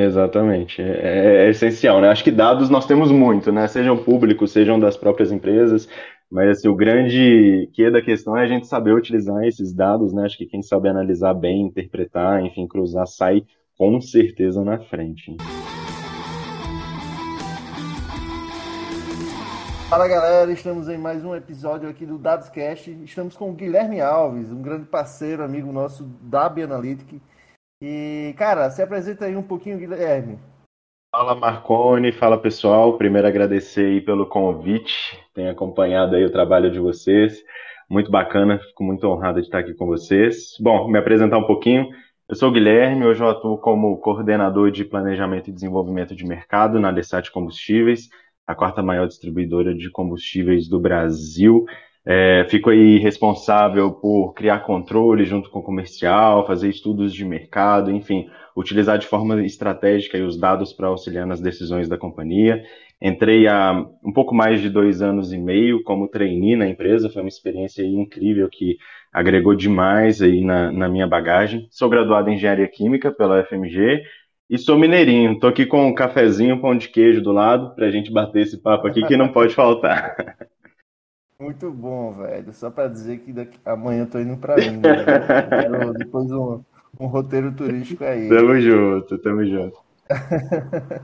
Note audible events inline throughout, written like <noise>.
Exatamente, é, é essencial, né? Acho que dados nós temos muito, né? Sejam públicos, sejam das próprias empresas, mas assim, o grande que da questão é a gente saber utilizar esses dados, né? Acho que quem sabe analisar bem, interpretar, enfim, cruzar, sai com certeza na frente. Fala galera, estamos em mais um episódio aqui do Dadoscast. Estamos com o Guilherme Alves, um grande parceiro, amigo nosso da Bianalytic. E, cara, se apresenta aí um pouquinho, Guilherme. Fala Marcone, fala pessoal. Primeiro agradecer aí pelo convite, tenho acompanhado aí o trabalho de vocês. Muito bacana, fico muito honrado de estar aqui com vocês. Bom, me apresentar um pouquinho. Eu sou o Guilherme, hoje eu atuo como coordenador de planejamento e desenvolvimento de mercado na Desat Combustíveis a quarta maior distribuidora de combustíveis do Brasil. É, fico aí responsável por criar controle junto com o comercial, fazer estudos de mercado, enfim, utilizar de forma estratégica os dados para auxiliar nas decisões da companhia. Entrei há um pouco mais de dois anos e meio como trainee na empresa, foi uma experiência incrível que agregou demais aí na, na minha bagagem. Sou graduado em Engenharia Química pela FMG e sou mineirinho, tô aqui com um cafezinho, pão de queijo do lado, pra gente bater esse papo aqui que não pode faltar. <laughs> Muito bom, velho. Só pra dizer que daqui... amanhã eu tô indo pra mim. Né? Quero depois um, um roteiro turístico aí. Tamo junto, tamo junto. <laughs>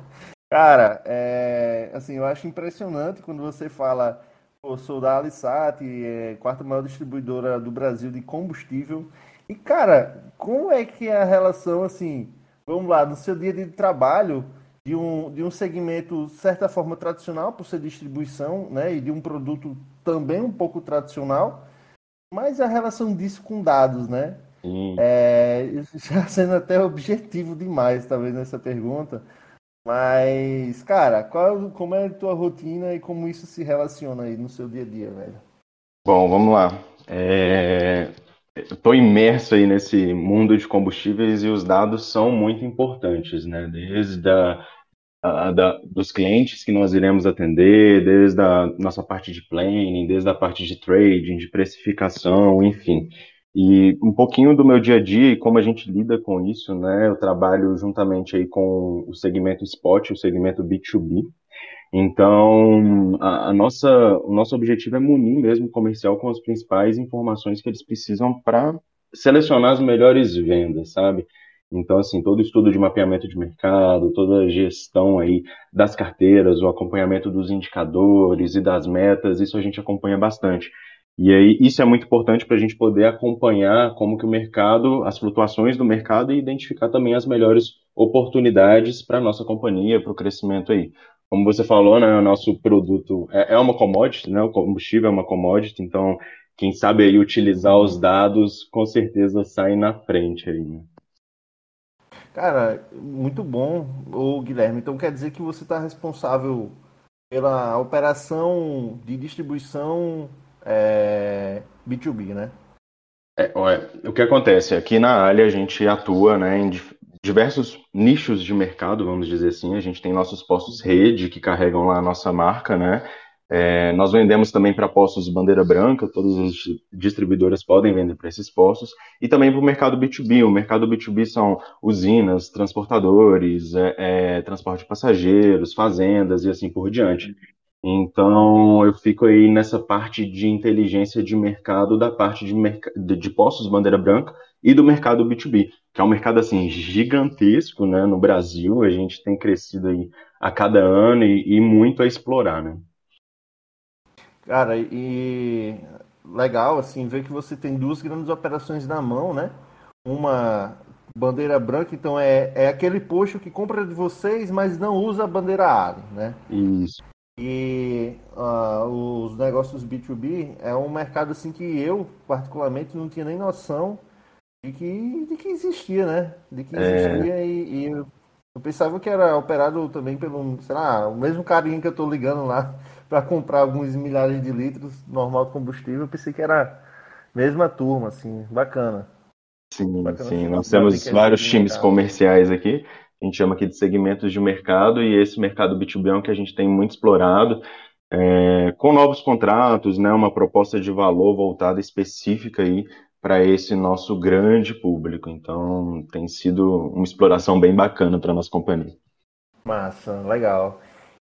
Cara, é, assim, eu acho impressionante quando você fala, pô, sou da Alisat, é, quarta maior distribuidora do Brasil de combustível. E, cara, como é que é a relação, assim, vamos lá, no seu dia de trabalho, de um, de um segmento, de certa forma, tradicional, por ser distribuição, né, e de um produto também um pouco tradicional, mas a relação disso com dados, né? É, já <laughs> sendo até objetivo demais, talvez, nessa pergunta. Mas, cara, qual, como é a tua rotina e como isso se relaciona aí no seu dia a dia, velho? Bom, vamos lá. É, estou imerso aí nesse mundo de combustíveis e os dados são muito importantes, né? Desde a, da, dos clientes que nós iremos atender, desde a nossa parte de planning, desde a parte de trading, de precificação, enfim. E um pouquinho do meu dia a dia e como a gente lida com isso, né? Eu trabalho juntamente aí com o segmento Spot, o segmento B2B, então, a, a, nossa, o nosso objetivo é munir mesmo o comercial com as principais informações que eles precisam para selecionar as melhores vendas, sabe? Então, assim, todo estudo de mapeamento de mercado, toda a gestão aí das carteiras, o acompanhamento dos indicadores e das metas, isso a gente acompanha bastante. E aí, isso é muito importante para a gente poder acompanhar como que o mercado, as flutuações do mercado e identificar também as melhores oportunidades para a nossa companhia, para o crescimento aí como você falou, né, o nosso produto é, é uma commodity, né, o combustível é uma commodity, então quem sabe aí utilizar os dados com certeza sai na frente aí. Né? Cara, muito bom, o Guilherme. Então quer dizer que você está responsável pela operação de distribuição é, B2B, né? É, olha, o que acontece aqui na Alha a gente atua né, em diversos nichos de mercado, vamos dizer assim. A gente tem nossos postos rede que carregam lá a nossa marca, né? É, nós vendemos também para postos bandeira branca, todas as distribuidoras podem vender para esses postos, e também para o mercado B2B. O mercado B2B são usinas, transportadores, é, é, transporte de passageiros, fazendas e assim por diante. Então, eu fico aí nessa parte de inteligência de mercado, da parte de, merc de postos bandeira branca e do mercado B2B que é um mercado assim gigantesco, né? No Brasil, a gente tem crescido aí a cada ano e, e muito a explorar, né? Cara, e legal assim ver que você tem duas grandes operações na mão, né? Uma bandeira branca, então é, é aquele posto que compra de vocês, mas não usa a bandeira A, né? Isso. E uh, os negócios B2B é um mercado assim que eu particularmente não tinha nem noção de que, de que existia, né? De que existia é. e, e eu, eu, pensava que era operado também pelo, sei lá, o mesmo carinha que eu tô ligando lá para comprar alguns milhares de litros normal de combustível. Eu pensei que era a mesma turma, assim, bacana. Sim, bacana sim. Nós temos vários times comerciais aqui. A gente chama aqui de segmentos de mercado e esse mercado B2B é um que a gente tem muito explorado. É, com novos contratos, né, uma proposta de valor voltada específica aí para esse nosso grande público. Então, tem sido uma exploração bem bacana para nossa companhia. Massa, legal.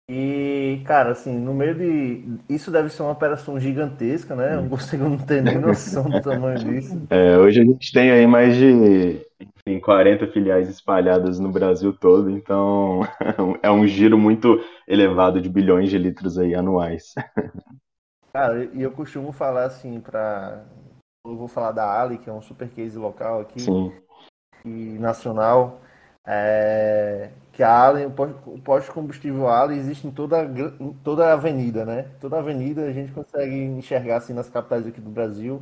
E, cara, assim, no meio de. Isso deve ser uma operação gigantesca, né? Eu não consigo não ter nem noção do tamanho disso. <laughs> É, hoje a gente tem aí mais de enfim, 40 filiais espalhadas no Brasil todo, então <laughs> é um giro muito elevado de bilhões de litros aí anuais. <laughs> Cara, e eu costumo falar assim, para Eu vou falar da Ali, que é um super case local aqui. Sim. E nacional. É, que a Allen, o posto combustível Allen existe em toda, em toda a avenida, né? Toda a avenida a gente consegue enxergar assim nas capitais aqui do Brasil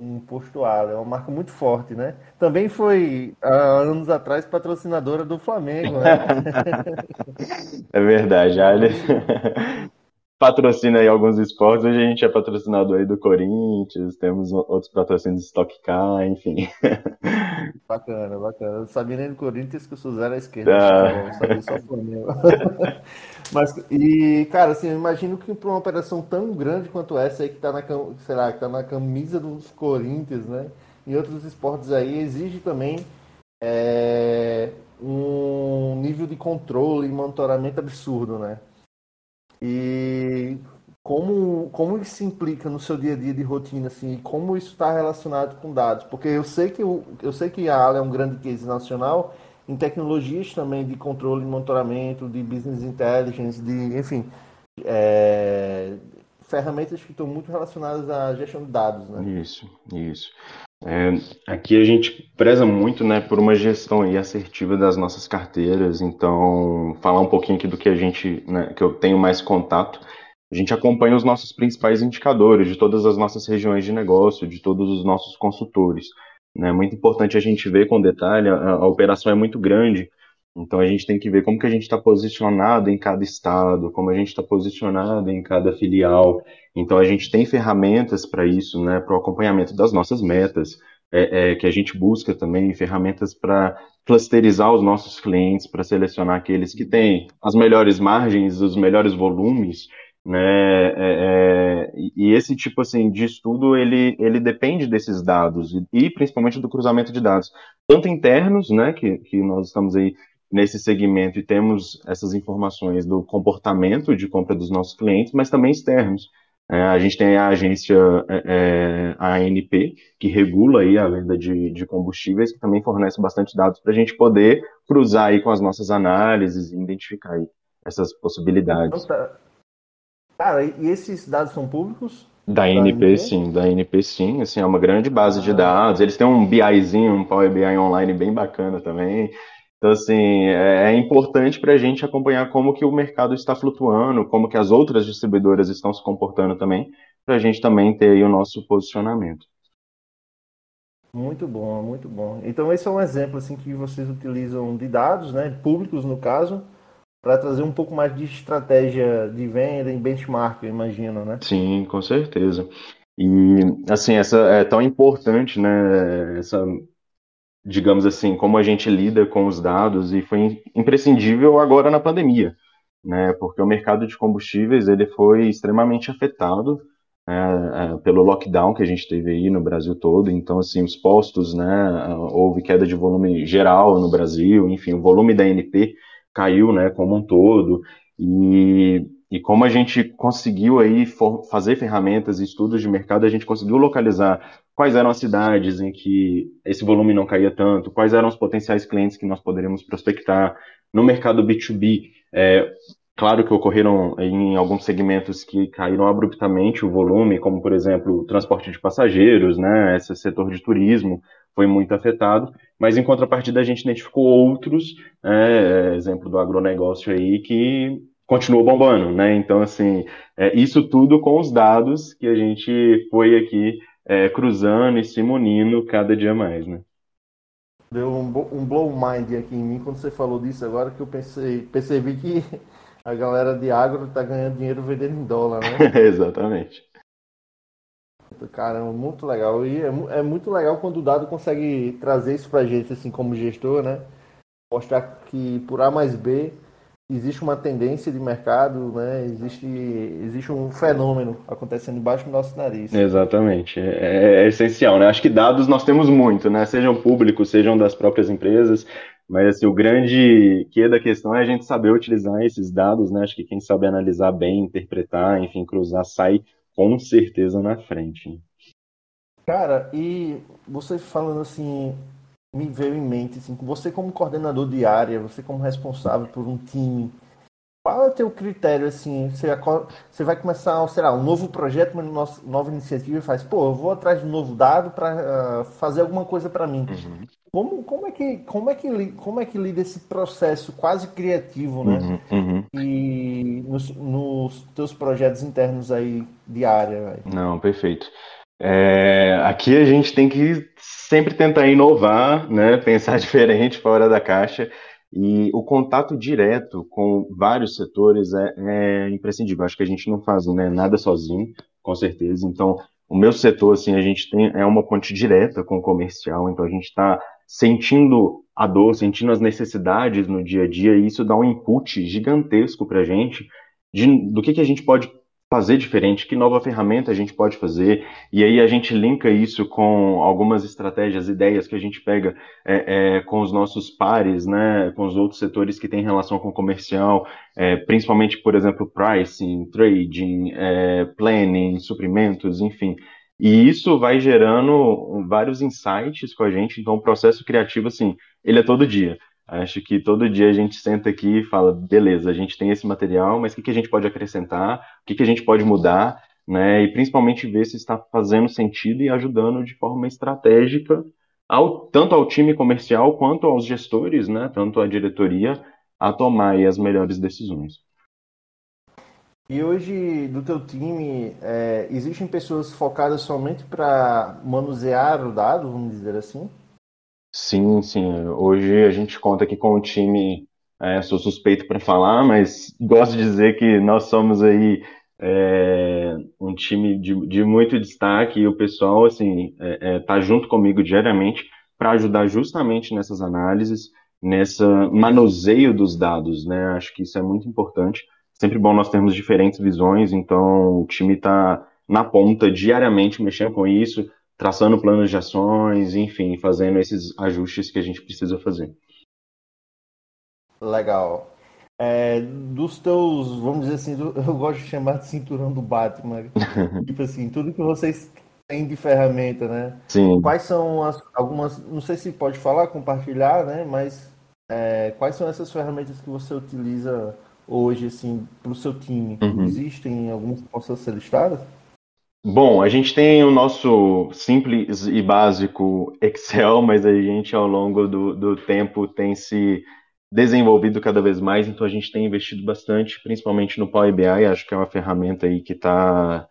um posto Allen. É uma marca muito forte, né? Também foi, há anos atrás, patrocinadora do Flamengo, né? <laughs> é verdade, <laughs> Allen patrocina aí alguns esportes. Hoje a gente é patrocinador aí do Corinthians, temos outros patrocínios Stock Car, enfim. <laughs> Bacana, bacana. Eu sabia nem do Corinthians que sou zero à esquerda. Ah. sabia só. <laughs> Mas, e, cara, assim, eu imagino que para uma operação tão grande quanto essa aí, que tá na, será, que tá na camisa dos Corinthians, né? E outros esportes aí, exige também é, um nível de controle e monitoramento absurdo, né? E como, como isso implica no seu dia a dia de rotina, assim, como isso está relacionado com dados? Porque eu sei que, eu sei que a ALA é um grande case nacional em tecnologias também de controle e monitoramento, de business intelligence, de, enfim, é, ferramentas que estão muito relacionadas à gestão de dados, né? Isso, isso. É, aqui a gente preza muito né, por uma gestão aí assertiva das nossas carteiras, então falar um pouquinho aqui do que a gente, né, que eu tenho mais contato. A gente acompanha os nossos principais indicadores de todas as nossas regiões de negócio, de todos os nossos consultores. É né? muito importante a gente ver com detalhe, a, a operação é muito grande, então a gente tem que ver como que a gente está posicionado em cada estado, como a gente está posicionado em cada filial. Então a gente tem ferramentas para isso, né, para o acompanhamento das nossas metas, é, é, que a gente busca também ferramentas para clusterizar os nossos clientes, para selecionar aqueles que têm as melhores margens, os melhores volumes, né? É, é e esse tipo assim de estudo ele, ele depende desses dados e, e principalmente do cruzamento de dados, tanto internos, né, que, que nós estamos aí nesse segmento e temos essas informações do comportamento de compra dos nossos clientes, mas também externos. É, a gente tem a agência é, é a ANP, que regula aí a venda de, de combustíveis, que também fornece bastante dados para a gente poder cruzar aí com as nossas análises e identificar aí essas possibilidades. Cara, e esses dados são públicos? Da ANP, sim, da ANP sim, assim, é uma grande base de ah. dados. Eles têm um BIzinho, um Power BI online bem bacana também. Então, assim, é, é importante para a gente acompanhar como que o mercado está flutuando, como que as outras distribuidoras estão se comportando também, para a gente também ter aí o nosso posicionamento. Muito bom, muito bom. Então, esse é um exemplo assim que vocês utilizam de dados, né, públicos no caso, para trazer um pouco mais de estratégia de venda em benchmark, eu imagino, né? Sim, com certeza. E assim, essa é tão importante, né, essa digamos assim, como a gente lida com os dados e foi imprescindível agora na pandemia, né? Porque o mercado de combustíveis ele foi extremamente afetado né, pelo lockdown que a gente teve aí no Brasil todo. Então, assim, os postos, né? Houve queda de volume geral no Brasil, enfim, o volume da NP caiu, né? Como um todo e e como a gente conseguiu aí fazer ferramentas e estudos de mercado, a gente conseguiu localizar quais eram as cidades em que esse volume não caía tanto, quais eram os potenciais clientes que nós poderíamos prospectar. No mercado B2B, é, claro que ocorreram em alguns segmentos que caíram abruptamente o volume, como por exemplo o transporte de passageiros, né, esse setor de turismo foi muito afetado, mas em contrapartida a gente identificou outros, é, exemplo do agronegócio aí, que continuou bombando, né? Então, assim, é, isso tudo com os dados que a gente foi aqui é, cruzando e se munindo cada dia mais, né? Deu um, um blow mind aqui em mim quando você falou disso agora que eu pensei, percebi que a galera de agro tá ganhando dinheiro vendendo em dólar, né? <laughs> Exatamente. Caramba, muito legal. E é, é, muito legal quando o dado consegue trazer isso pra gente, assim, como gestor, né? Mostrar que por A mais B existe uma tendência de mercado, né? existe, existe um fenômeno acontecendo embaixo do nosso nariz. Exatamente, é, é, essencial, né? Acho que dados nós temos muito, né? Sejam públicos, sejam das próprias empresas, mas assim, o grande que da questão é a gente saber utilizar esses dados, né? Acho que quem sabe analisar bem, interpretar, enfim, cruzar, sai com certeza na frente. Cara, e você falando assim, me veio em mente, assim, você como coordenador de área, você como responsável por um time, qual é o teu critério, assim, você, você vai começar, sei lá, um novo projeto, uma nova iniciativa e faz, pô, eu vou atrás de um novo dado para uh, ah, fazer alguma coisa para mim. Uhum. Como, como, é que, como, é que, como é que lida esse processo quase criativo, né? Uhum, uhum. E nos, nos teus projetos internos aí de área? Não, perfeito. É, aqui a gente tem que sempre tentar inovar, né, pensar <laughs> diferente, fora da caixa, e o contato direto com vários setores é, é imprescindível. Acho que a gente não faz né, nada sozinho, com certeza. Então, o meu setor, assim, a gente tem é uma ponte direta com o comercial, então a gente está sentindo a dor, sentindo as necessidades no dia a dia, e isso dá um input gigantesco para a gente de, do que, que a gente pode fazer diferente, que nova ferramenta a gente pode fazer, e aí a gente linka isso com algumas estratégias, ideias que a gente pega é, é, com os nossos pares, né, com os outros setores que têm relação com comercial, é, principalmente, por exemplo, pricing, trading, é, planning, suprimentos, enfim. E isso vai gerando vários insights com a gente, então o processo criativo, assim, ele é todo dia. Acho que todo dia a gente senta aqui e fala, beleza, a gente tem esse material, mas o que, que a gente pode acrescentar, o que, que a gente pode mudar, né? E principalmente ver se está fazendo sentido e ajudando de forma estratégica ao, tanto ao time comercial quanto aos gestores, né? Tanto à diretoria a tomar as melhores decisões. E hoje, do teu time, é, existem pessoas focadas somente para manusear o dado, vamos dizer assim? Sim, sim. Hoje a gente conta aqui com o time, é, sou suspeito para falar, mas gosto de dizer que nós somos aí é, um time de, de muito destaque e o pessoal assim é, é tá junto comigo diariamente para ajudar justamente nessas análises, nessa manuseio dos dados, né? Acho que isso é muito importante. Sempre bom nós termos diferentes visões, então o time está na ponta diariamente mexendo com isso, traçando planos de ações, enfim, fazendo esses ajustes que a gente precisa fazer. Legal. É, dos teus, vamos dizer assim, <laughs> eu gosto de chamar de cinturão do Batman. <laughs> tipo assim, tudo que vocês têm de ferramenta, né? Sim. Quais são as algumas, não sei se pode falar, compartilhar, né? Mas é, quais são essas ferramentas que você utiliza hoje, assim, para o seu time? Uhum. Existem algumas que possam ser listadas? Bom, a gente tem o nosso simples e básico Excel, mas a gente ao longo do, do tempo tem se desenvolvido cada vez mais, então a gente tem investido bastante, principalmente no Power BI, acho que é uma ferramenta aí que está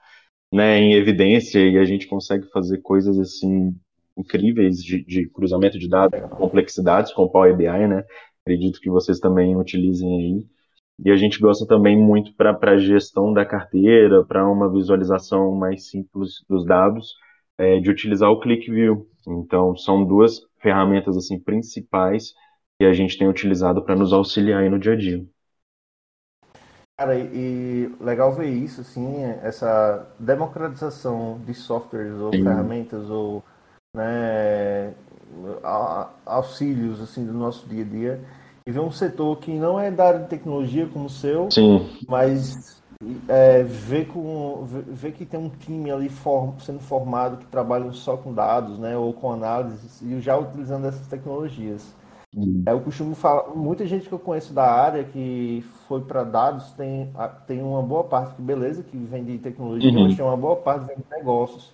né, em evidência e a gente consegue fazer coisas assim incríveis de, de cruzamento de dados, complexidades com o Power BI, né? Acredito que vocês também utilizem aí. E a gente gosta também muito para a gestão da carteira, para uma visualização mais simples dos dados, é, de utilizar o ClickView. Então, são duas ferramentas assim principais que a gente tem utilizado para nos auxiliar aí no dia a dia. Cara, e legal ver isso, assim, essa democratização de softwares ou Sim. ferramentas ou né, auxílios assim do nosso dia a dia e ver um setor que não é da área de tecnologia como o seu, Sim. mas é, ver, com, ver que tem um time ali form, sendo formado que trabalha só com dados, né, ou com análises, e já utilizando essas tecnologias. Hum. É, eu costumo falar, muita gente que eu conheço da área que foi para dados tem, tem uma boa parte que, beleza, que vem de tecnologia, uhum. mas tem uma boa parte que vem de negócios.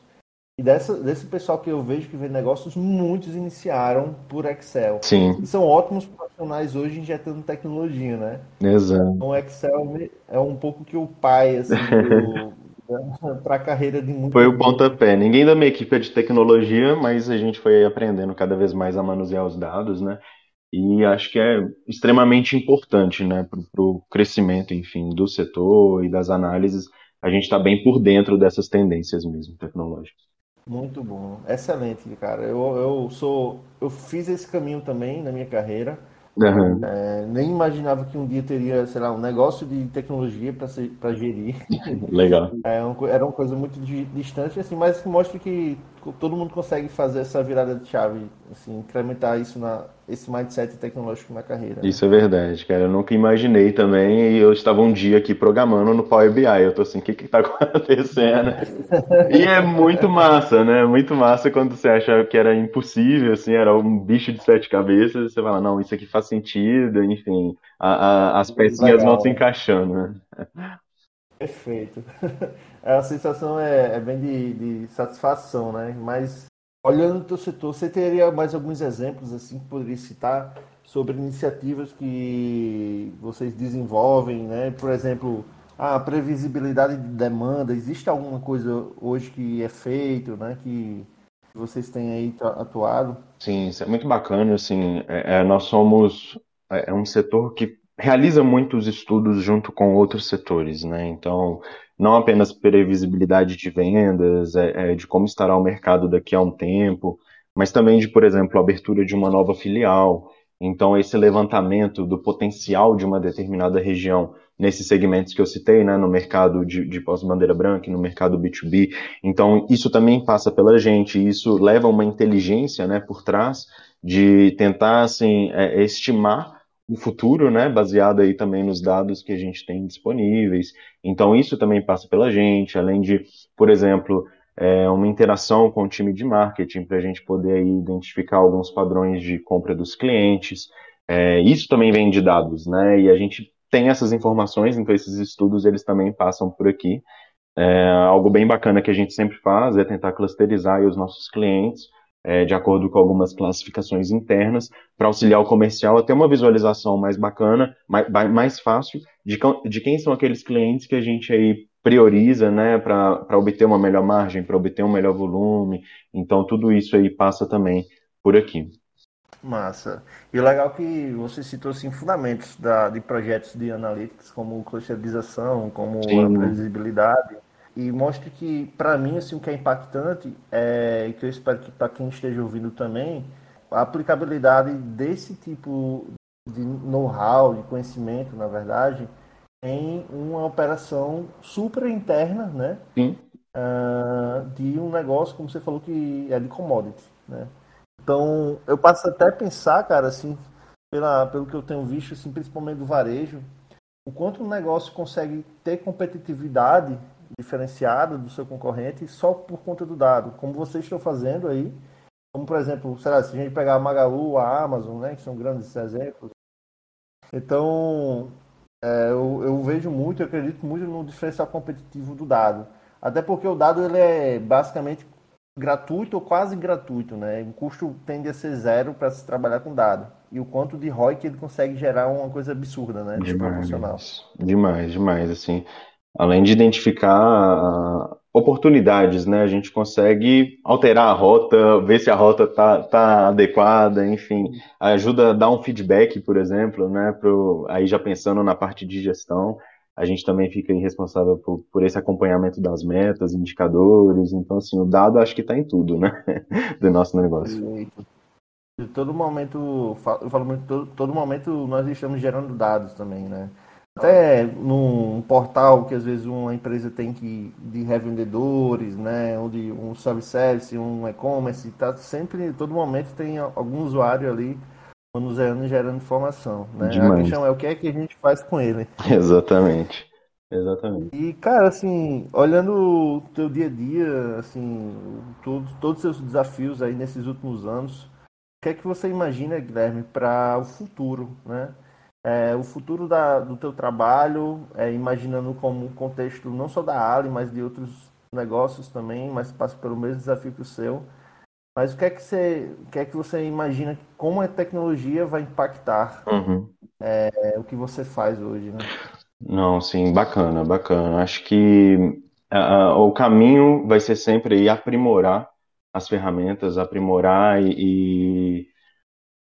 E dessa, desse pessoal que eu vejo que vem negócios, muitos iniciaram por Excel. Sim. E são ótimos profissionais hoje injetando tecnologia, né? Exato. Então o Excel é um pouco que o pai, assim, <laughs> para a carreira de muitos. Foi o pontapé. Ninguém da minha equipe é de tecnologia, mas a gente foi aprendendo cada vez mais a manusear os dados, né? E acho que é extremamente importante, né, para o crescimento, enfim, do setor e das análises, a gente está bem por dentro dessas tendências mesmo tecnológicas. Muito bom, excelente, cara. Eu, eu sou, eu fiz esse caminho também na minha carreira. Uhum. É, nem imaginava que um dia teria, sei lá, um negócio de tecnologia para gerir. <laughs> Legal. É, era uma coisa muito distante, assim, mas mostra que todo mundo consegue fazer essa virada de chave, assim, incrementar isso na esse mindset tecnológico na carreira. Isso é verdade, cara. Eu nunca imaginei também, e eu estava um dia aqui programando no Power BI. Eu tô assim, o que que tá <laughs> acontecendo? e é muito massa, né? Muito massa quando você acha que era impossível, assim, era um bicho de sete cabeças, você fala, não, isso aqui faz sentido, enfim, a, a, as pecinhas Legal. vão se encaixando, né? Perfeito. <laughs> A sensação é, é bem de, de, satisfação, né? Mas olhando o teu setor, você teria mais alguns exemplos assim que poderia citar sobre iniciativas que vocês desenvolvem, né? Por exemplo, a previsibilidade de demanda. Existe alguma coisa hoje que é feito, né? Que vocês têm aí atuado? Sim, isso é muito bacana. Assim, é, é nós somos é, é um setor que realiza muitos estudos junto com outros setores, né? Então, não apenas previsibilidade de vendas, é, é, de como estará o mercado daqui a um tempo, mas também de, por exemplo, a abertura de uma nova filial. Então, esse levantamento do potencial de uma determinada região nesses segmentos que eu citei, né, no mercado de, de pós-bandeira branca, no mercado B2B. Então, isso também passa pela gente, isso leva uma inteligência né, por trás de tentar assim, é, estimar o futuro, né, baseado aí também nos dados que a gente tem disponíveis. Então isso também passa pela gente, além de, por exemplo, é, uma interação com o time de marketing para a gente poder aí identificar alguns padrões de compra dos clientes. É, isso também vem de dados, né? E a gente tem essas informações, então esses estudos eles também passam por aqui. É, algo bem bacana que a gente sempre faz é tentar clusterizar os nossos clientes é, de acordo com algumas classificações internas, para auxiliar o comercial a ter uma visualização mais bacana, mais, mais fácil, de, de quem são aqueles clientes que a gente aí prioriza, né, para obter uma melhor margem, para obter um melhor volume. Então, tudo isso aí passa também por aqui. Massa. E o legal é que você citou assim, fundamentos da, de projetos de analytics, como clusterização, como Sim. a previsibilidade e mostra que, para mim, assim, o que é impactante é, e que eu espero que para quem esteja ouvindo também, a aplicabilidade desse tipo de know-how, de conhecimento, na verdade, em uma operação super interna, né? Uh, de um negócio, como você falou, que é de commodity, né? Então, eu passo até a pensar, cara, assim, pela, pelo que eu tenho visto, assim, principalmente do varejo, o quanto um negócio consegue ter competitividade diferenciada do seu concorrente só por conta do dado, como vocês estão fazendo aí. Como, por exemplo, sei lá, se a gente pegar a Magalu, a Amazon, né, que são grandes exemplos. Então, é, eu, eu, vejo muito, eu acredito muito no diferencial competitivo do dado. Até porque o dado ele é basicamente gratuito ou quase gratuito, né? O custo tende a ser zero para se trabalhar com dado. E o quanto de ROI que ele consegue gerar uma coisa absurda, né? Demais, demais, demais, assim além de identificar ah, oportunidades, né? A gente consegue alterar a rota, ver se a rota tá, tá adequada, enfim, ajuda a dar um feedback, por exemplo, né? Pro, aí já pensando na parte de gestão, a gente também fica responsável por, por esse acompanhamento das metas, indicadores, então assim, o dado acho que está em tudo, né? <laughs> Do nosso negócio. todo momento, eu falo muito, todo, todo momento nós estamos gerando dados também, né? Até num portal que às vezes uma empresa tem que de revendedores, né, ou de um service, um e-commerce, tá sempre, todo momento tem algum usuário ali manuseando e gerando informação, né? Demais. A questão é o que é que a gente faz com ele. <laughs> Exatamente. Exatamente. E, cara, assim, olhando o teu dia a dia, assim, todos, todos os seus desafios aí nesses últimos anos, o que é que você imagina, Guilherme, para o futuro, né? É, o futuro da, do teu trabalho, é, imaginando como um contexto não só da Ali, mas de outros negócios também, mas passa pelo mesmo desafio que o seu. Mas o que é que você, o que é que você imagina como a tecnologia vai impactar uhum. é, o que você faz hoje, né? Não, sim, bacana, bacana. Acho que uh, o caminho vai ser sempre aprimorar as ferramentas, aprimorar e, e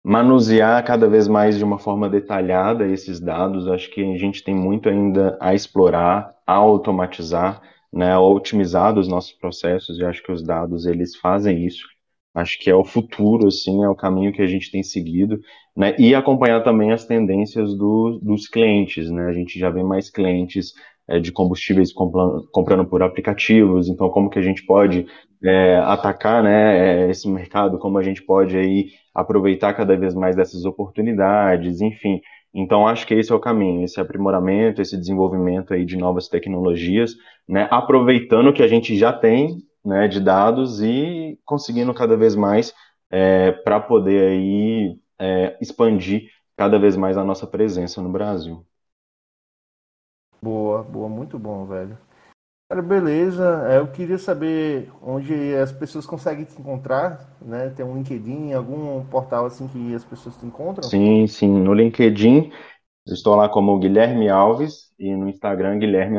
manusear cada vez mais de uma forma detalhada esses dados. Acho que a gente tem muito ainda a explorar, a automatizar, né, a otimizar os nossos processos. E acho que os dados eles fazem isso. Acho que é o futuro, assim, é o caminho que a gente tem seguido, né? E acompanhar também as tendências do, dos clientes, né? A gente já vê mais clientes é, de combustíveis comprando, comprando, por aplicativos, então como que a gente pode é, atacar, né, esse mercado, como a gente pode aí aproveitar cada vez mais dessas oportunidades, enfim. Então acho que esse é o caminho, esse aprimoramento, esse desenvolvimento aí de novas tecnologias, né? Aproveitando o que a gente já tem né, de dados e conseguindo cada vez mais é, para poder aí é, expandir cada vez mais a nossa presença no Brasil. Boa, boa, muito bom, velho. Cara, beleza. É, eu queria saber onde as pessoas conseguem te encontrar, né? Tem um LinkedIn, algum portal assim que as pessoas te encontram? Sim, sim. No LinkedIn, estou lá como Guilherme Alves e no Instagram, Guilherme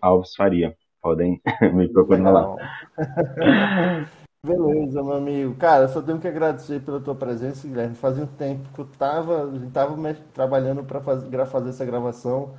Alves Faria podem <laughs> me procurar lá. <laughs> Beleza, meu amigo. Cara, só tenho que agradecer pela tua presença, Guilherme. Fazia um tempo que eu tava, tava trabalhando para fazer, fazer essa gravação.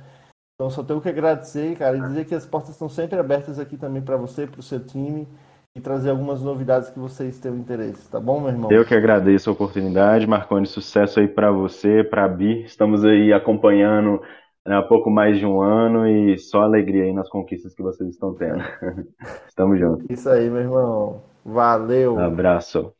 Então só tenho que agradecer, cara, e dizer que as portas estão sempre abertas aqui também para você, para o seu time e trazer algumas novidades que vocês tenham interesse, tá bom, meu irmão? Eu que agradeço a oportunidade, Marconi, sucesso aí para você, para a Bi. Estamos aí acompanhando né, há pouco mais de um ano e só alegria aí nas conquistas que vocês estão tendo. <laughs> Estamos juntos. Isso aí, meu irmão. Valeu. abraço.